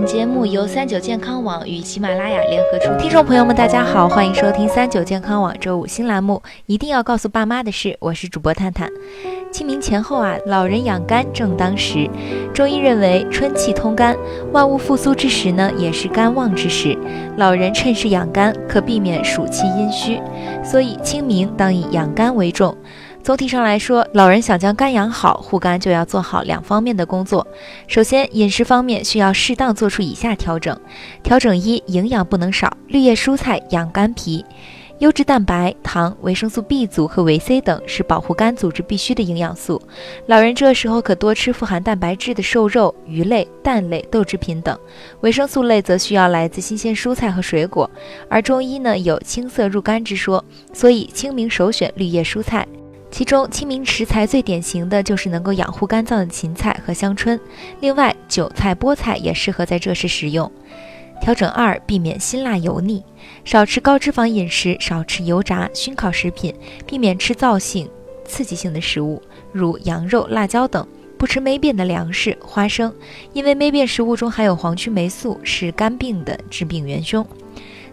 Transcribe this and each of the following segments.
本节目由三九健康网与喜马拉雅联合出品。听众朋友们，大家好，欢迎收听三九健康网周五新栏目。一定要告诉爸妈的事，我是主播探探。清明前后啊，老人养肝正当时。中医认为，春气通肝，万物复苏之时呢，也是肝旺之时。老人趁势养肝，可避免暑气阴虚。所以清明当以养肝为重。总体上来说，老人想将肝养好，护肝就要做好两方面的工作。首先，饮食方面需要适当做出以下调整：调整一，营养不能少，绿叶蔬菜养肝脾，优质蛋白、糖、维生素 B 族和维 C 等是保护肝组织必需的营养素。老人这时候可多吃富含蛋白质的瘦肉、鱼类、蛋类、豆制品等。维生素类则需要来自新鲜蔬菜和水果。而中医呢有青色入肝之说，所以清明首选绿叶蔬菜。其中清明食材最典型的就是能够养护肝脏的芹菜和香椿，另外韭菜、菠菜也适合在这时食用。调整二，避免辛辣油腻，少吃高脂肪饮食，少吃油炸、熏烤食品，避免吃燥性、刺激性的食物，如羊肉、辣椒等。不吃霉变的粮食、花生，因为霉变食物中含有黄曲霉素，是肝病的致病元凶。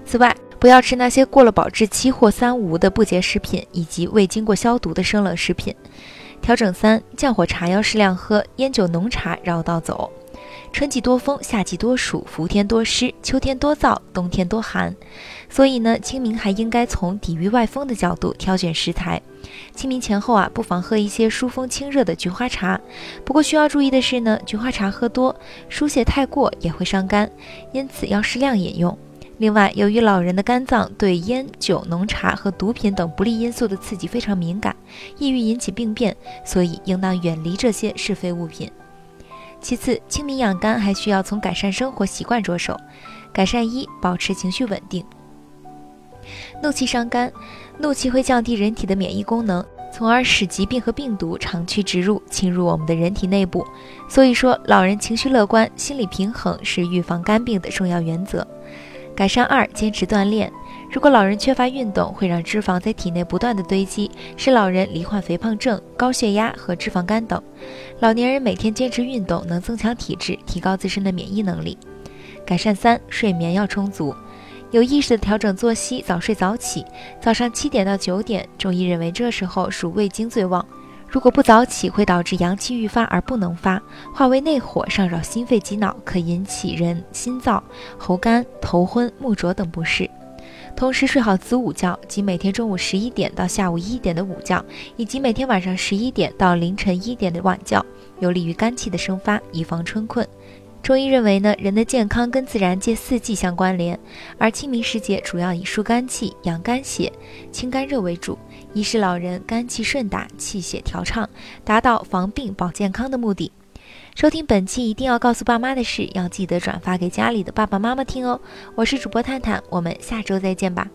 此外，不要吃那些过了保质期或三无的不洁食品，以及未经过消毒的生冷食品。调整三：降火茶要适量喝，烟酒浓茶绕道走。春季多风，夏季多暑，伏天多湿，秋天多燥，冬天多寒。所以呢，清明还应该从抵御外风的角度挑选食材。清明前后啊，不妨喝一些疏风清热的菊花茶。不过需要注意的是呢，菊花茶喝多，疏泄太过也会伤肝，因此要适量饮用。另外，由于老人的肝脏对烟酒浓茶和毒品等不利因素的刺激非常敏感，易于引起病变，所以应当远离这些是非物品。其次，清明养肝还需要从改善生活习惯着手。改善一，保持情绪稳定。怒气伤肝，怒气会降低人体的免疫功能，从而使疾病和病毒长驱直入，侵入我们的人体内部。所以说，老人情绪乐观、心理平衡是预防肝病的重要原则。改善二，坚持锻炼。如果老人缺乏运动，会让脂肪在体内不断的堆积，使老人罹患肥胖症、高血压和脂肪肝等。老年人每天坚持运动，能增强体质，提高自身的免疫能力。改善三，睡眠要充足，有意识的调整作息，早睡早起。早上七点到九点，中医认为这时候属胃经最旺。如果不早起，会导致阳气愈发而不能发，化为内火，上扰心肺及脑，可引起人心燥、喉干、头昏、目浊等不适。同时，睡好子午觉，即每天中午十一点到下午一点的午觉，以及每天晚上十一点到凌晨一点的晚觉，有利于肝气的生发，以防春困。中医认为呢，人的健康跟自然界四季相关联，而清明时节主要以疏肝气、养肝血、清肝热为主。以使老人肝气顺达，气血调畅，达到防病保健康的目的。收听本期一定要告诉爸妈的事，要记得转发给家里的爸爸妈妈听哦。我是主播探探，我们下周再见吧。